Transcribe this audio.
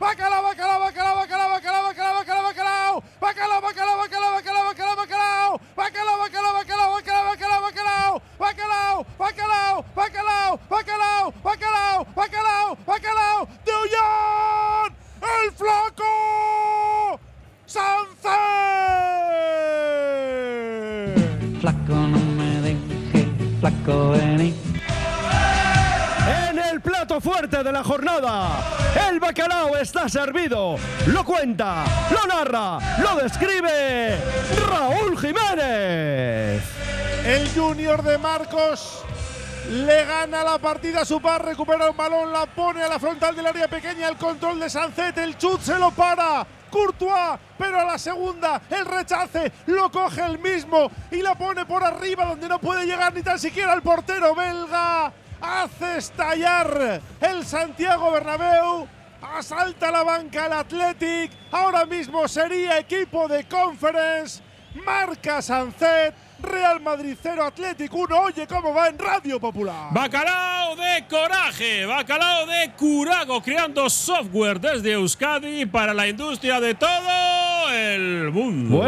bacalao. Bacalao, bacalao, bacalao, bacalao, bacalao, bacalao, bacalao, bacalao. Bacalao, bacalao, bacalao, bacalao, bacalao, bacalao. Bacalao, bacalao, bacalao, bacalao, bacalao, bacalao. Bacalao, bacalao, bacalao, bacalao, bacalao, bacalao. De Ullón, el flaco Sánchez. Flaco, no me dejes, flaco, vení. Fuerte de la jornada, el bacalao está servido. Lo cuenta, lo narra, lo describe Raúl Jiménez. El Junior de Marcos le gana la partida a su par, recupera un balón, la pone a la frontal del área pequeña, el control de Sancet, el chut se lo para. Courtois, pero a la segunda el rechace lo coge el mismo y la pone por arriba donde no puede llegar ni tan siquiera el portero belga. Hace estallar el Santiago Bernabéu. Asalta la banca el Athletic. Ahora mismo sería equipo de conference. Marca Sancet. Real Madrid 0, Athletic 1. Oye cómo va en Radio Popular. Bacalao de coraje, bacalao de curago, creando software desde Euskadi para la industria de todo el mundo.